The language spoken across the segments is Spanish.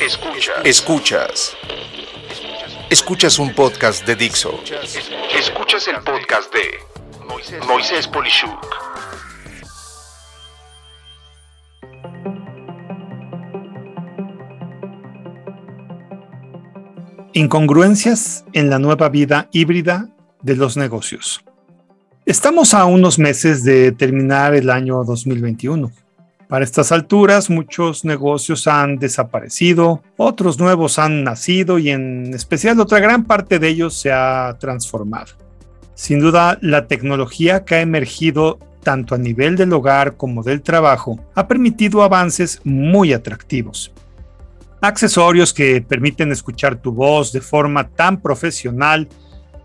Escuchas. Escuchas. Escuchas un podcast de Dixo. Escuchas el podcast de Moisés Polishuk. Incongruencias en la nueva vida híbrida de los negocios. Estamos a unos meses de terminar el año 2021. Para estas alturas, muchos negocios han desaparecido, otros nuevos han nacido y en especial otra gran parte de ellos se ha transformado. Sin duda, la tecnología que ha emergido tanto a nivel del hogar como del trabajo ha permitido avances muy atractivos. Accesorios que permiten escuchar tu voz de forma tan profesional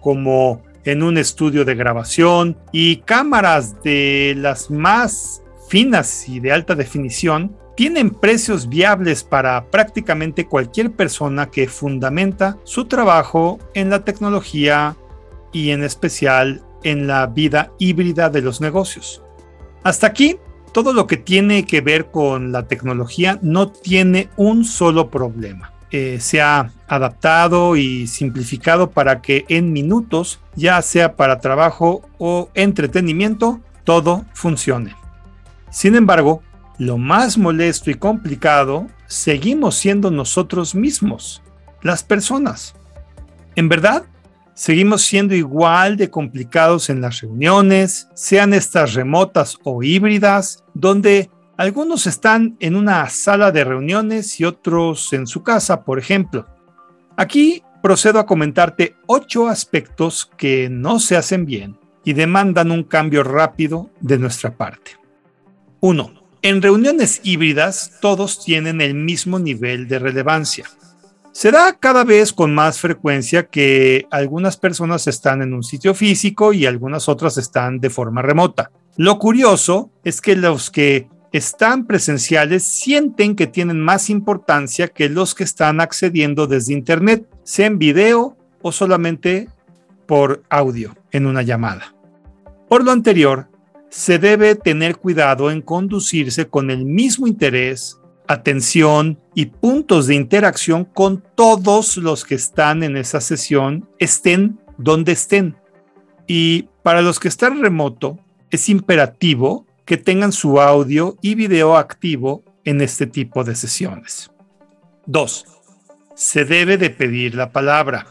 como en un estudio de grabación y cámaras de las más finas y de alta definición tienen precios viables para prácticamente cualquier persona que fundamenta su trabajo en la tecnología y en especial en la vida híbrida de los negocios. Hasta aquí, todo lo que tiene que ver con la tecnología no tiene un solo problema. Eh, se ha adaptado y simplificado para que en minutos, ya sea para trabajo o entretenimiento, todo funcione. Sin embargo, lo más molesto y complicado seguimos siendo nosotros mismos, las personas. En verdad, seguimos siendo igual de complicados en las reuniones, sean estas remotas o híbridas, donde algunos están en una sala de reuniones y otros en su casa, por ejemplo. Aquí procedo a comentarte ocho aspectos que no se hacen bien y demandan un cambio rápido de nuestra parte. 1. En reuniones híbridas todos tienen el mismo nivel de relevancia. Se da cada vez con más frecuencia que algunas personas están en un sitio físico y algunas otras están de forma remota. Lo curioso es que los que están presenciales sienten que tienen más importancia que los que están accediendo desde Internet, sea en video o solamente por audio en una llamada. Por lo anterior, se debe tener cuidado en conducirse con el mismo interés, atención y puntos de interacción con todos los que están en esa sesión, estén donde estén. Y para los que están remoto, es imperativo que tengan su audio y video activo en este tipo de sesiones. 2. Se debe de pedir la palabra.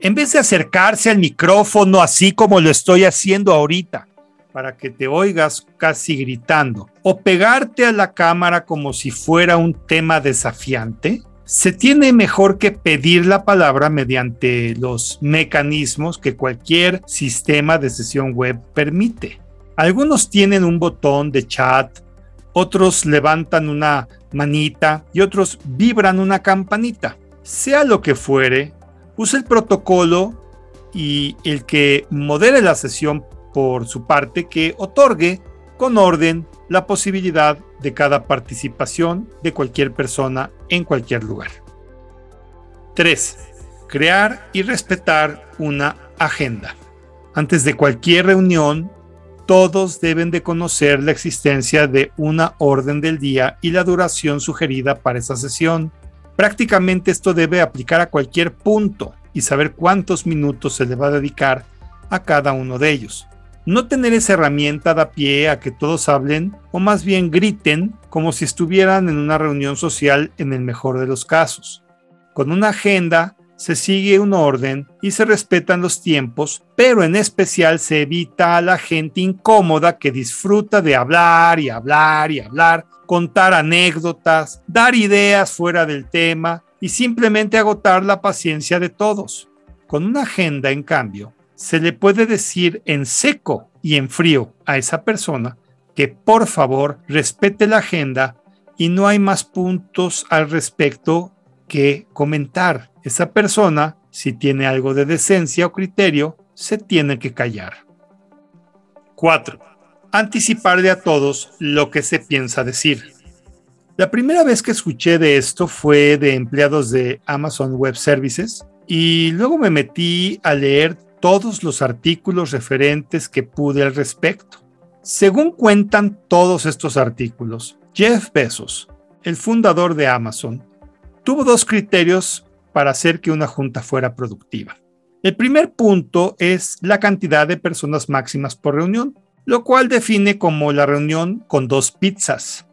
En vez de acercarse al micrófono así como lo estoy haciendo ahorita, para que te oigas casi gritando o pegarte a la cámara como si fuera un tema desafiante, se tiene mejor que pedir la palabra mediante los mecanismos que cualquier sistema de sesión web permite. Algunos tienen un botón de chat, otros levantan una manita y otros vibran una campanita. Sea lo que fuere, usa el protocolo y el que modere la sesión por su parte que otorgue con orden la posibilidad de cada participación de cualquier persona en cualquier lugar. 3. Crear y respetar una agenda. Antes de cualquier reunión, todos deben de conocer la existencia de una orden del día y la duración sugerida para esa sesión. Prácticamente esto debe aplicar a cualquier punto y saber cuántos minutos se le va a dedicar a cada uno de ellos. No tener esa herramienta da pie a que todos hablen o más bien griten como si estuvieran en una reunión social en el mejor de los casos. Con una agenda se sigue un orden y se respetan los tiempos, pero en especial se evita a la gente incómoda que disfruta de hablar y hablar y hablar, contar anécdotas, dar ideas fuera del tema y simplemente agotar la paciencia de todos. Con una agenda, en cambio, se le puede decir en seco y en frío a esa persona que por favor respete la agenda y no hay más puntos al respecto que comentar. Esa persona, si tiene algo de decencia o criterio, se tiene que callar. 4. Anticiparle a todos lo que se piensa decir. La primera vez que escuché de esto fue de empleados de Amazon Web Services y luego me metí a leer todos los artículos referentes que pude al respecto. Según cuentan todos estos artículos, Jeff Bezos, el fundador de Amazon, tuvo dos criterios para hacer que una junta fuera productiva. El primer punto es la cantidad de personas máximas por reunión, lo cual define como la reunión con dos pizzas.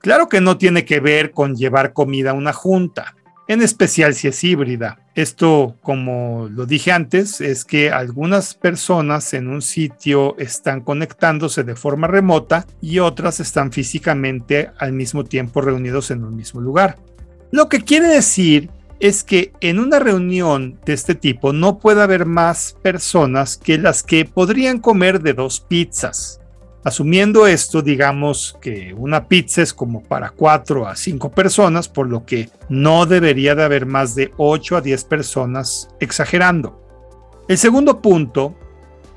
Claro que no tiene que ver con llevar comida a una junta, en especial si es híbrida. Esto, como lo dije antes, es que algunas personas en un sitio están conectándose de forma remota y otras están físicamente al mismo tiempo reunidos en un mismo lugar. Lo que quiere decir es que en una reunión de este tipo no puede haber más personas que las que podrían comer de dos pizzas. Asumiendo esto, digamos que una pizza es como para 4 a 5 personas, por lo que no debería de haber más de 8 a 10 personas exagerando. El segundo punto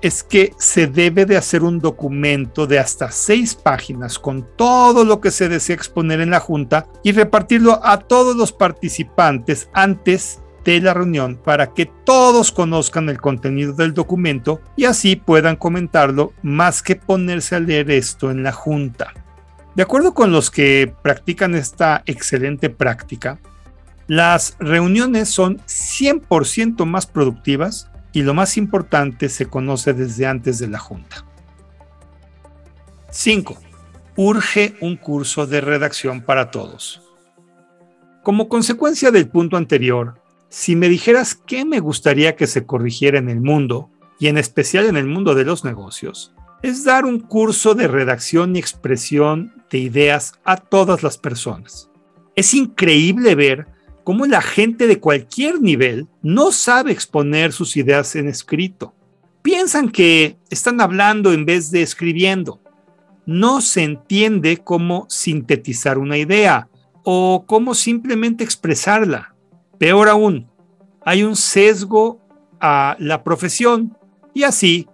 es que se debe de hacer un documento de hasta 6 páginas con todo lo que se desea exponer en la junta y repartirlo a todos los participantes antes de la reunión para que todos conozcan el contenido del documento y así puedan comentarlo más que ponerse a leer esto en la junta. De acuerdo con los que practican esta excelente práctica, las reuniones son 100% más productivas y lo más importante se conoce desde antes de la junta. 5. Urge un curso de redacción para todos. Como consecuencia del punto anterior, si me dijeras qué me gustaría que se corrigiera en el mundo, y en especial en el mundo de los negocios, es dar un curso de redacción y expresión de ideas a todas las personas. Es increíble ver cómo la gente de cualquier nivel no sabe exponer sus ideas en escrito. Piensan que están hablando en vez de escribiendo. No se entiende cómo sintetizar una idea o cómo simplemente expresarla. Peor aún, hay un sesgo a la profesión y así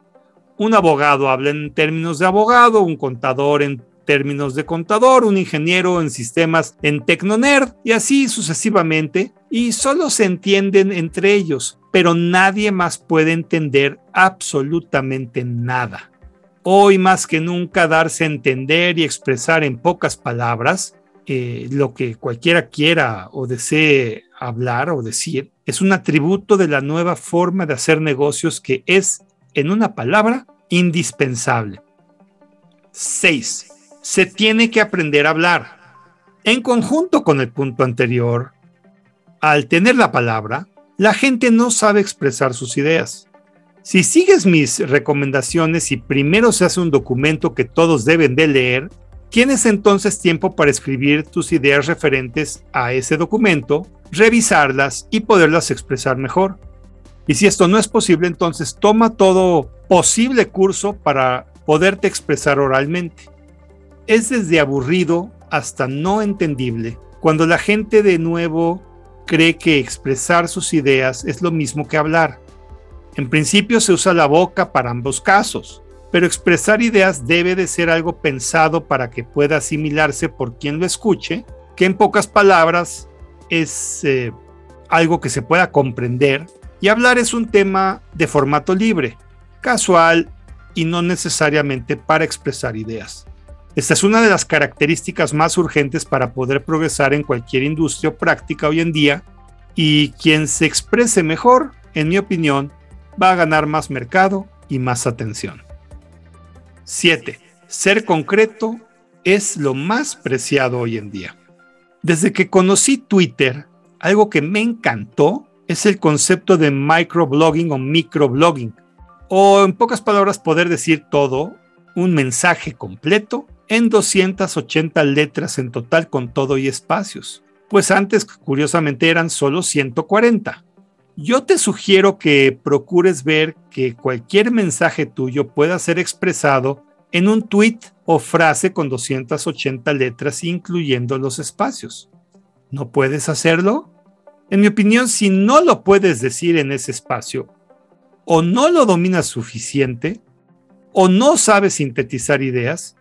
un abogado habla en términos de abogado, un contador en términos de contador, un ingeniero en sistemas en Tecnonerd y así sucesivamente y solo se entienden entre ellos, pero nadie más puede entender absolutamente nada. Hoy más que nunca darse a entender y expresar en pocas palabras eh, lo que cualquiera quiera o desee hablar o decir, es un atributo de la nueva forma de hacer negocios que es, en una palabra, indispensable. 6. Se tiene que aprender a hablar. En conjunto con el punto anterior, al tener la palabra, la gente no sabe expresar sus ideas. Si sigues mis recomendaciones y primero se hace un documento que todos deben de leer, tienes entonces tiempo para escribir tus ideas referentes a ese documento revisarlas y poderlas expresar mejor. Y si esto no es posible, entonces toma todo posible curso para poderte expresar oralmente. Es desde aburrido hasta no entendible cuando la gente de nuevo cree que expresar sus ideas es lo mismo que hablar. En principio se usa la boca para ambos casos, pero expresar ideas debe de ser algo pensado para que pueda asimilarse por quien lo escuche, que en pocas palabras es eh, algo que se pueda comprender y hablar es un tema de formato libre, casual y no necesariamente para expresar ideas. Esta es una de las características más urgentes para poder progresar en cualquier industria o práctica hoy en día y quien se exprese mejor, en mi opinión, va a ganar más mercado y más atención. 7. Ser concreto es lo más preciado hoy en día. Desde que conocí Twitter, algo que me encantó es el concepto de microblogging o microblogging, o en pocas palabras poder decir todo, un mensaje completo en 280 letras en total con todo y espacios, pues antes curiosamente eran solo 140. Yo te sugiero que procures ver que cualquier mensaje tuyo pueda ser expresado en un tweet o frase con 280 letras incluyendo los espacios. ¿No puedes hacerlo? En mi opinión, si no lo puedes decir en ese espacio, o no lo dominas suficiente, o no sabes sintetizar ideas,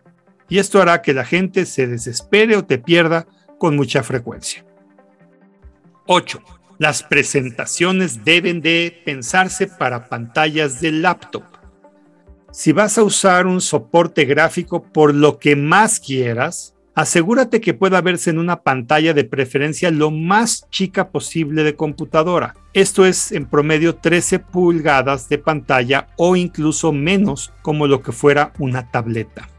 y esto hará que la gente se desespere o te pierda con mucha frecuencia. 8. Las presentaciones deben de pensarse para pantallas de laptop si vas a usar un soporte gráfico por lo que más quieras, asegúrate que pueda verse en una pantalla de preferencia lo más chica posible de computadora. Esto es en promedio 13 pulgadas de pantalla o incluso menos como lo que fuera una tableta.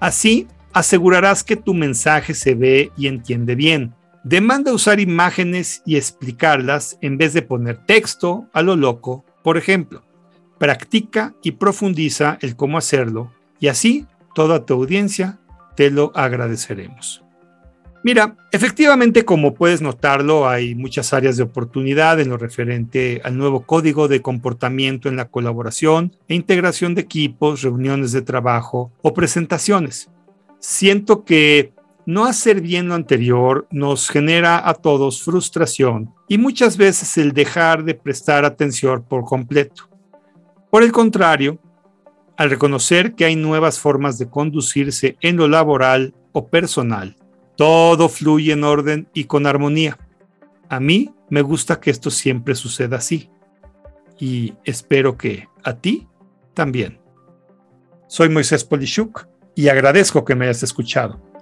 Así, asegurarás que tu mensaje se ve y entiende bien. Demanda usar imágenes y explicarlas en vez de poner texto a lo loco. Por ejemplo, practica y profundiza el cómo hacerlo y así toda tu audiencia te lo agradeceremos. Mira, efectivamente, como puedes notarlo, hay muchas áreas de oportunidad en lo referente al nuevo código de comportamiento en la colaboración e integración de equipos, reuniones de trabajo o presentaciones. Siento que no hacer bien lo anterior nos genera a todos frustración y muchas veces el dejar de prestar atención por completo. Por el contrario, al reconocer que hay nuevas formas de conducirse en lo laboral o personal, todo fluye en orden y con armonía. A mí me gusta que esto siempre suceda así y espero que a ti también. Soy Moisés Polishuk y agradezco que me hayas escuchado.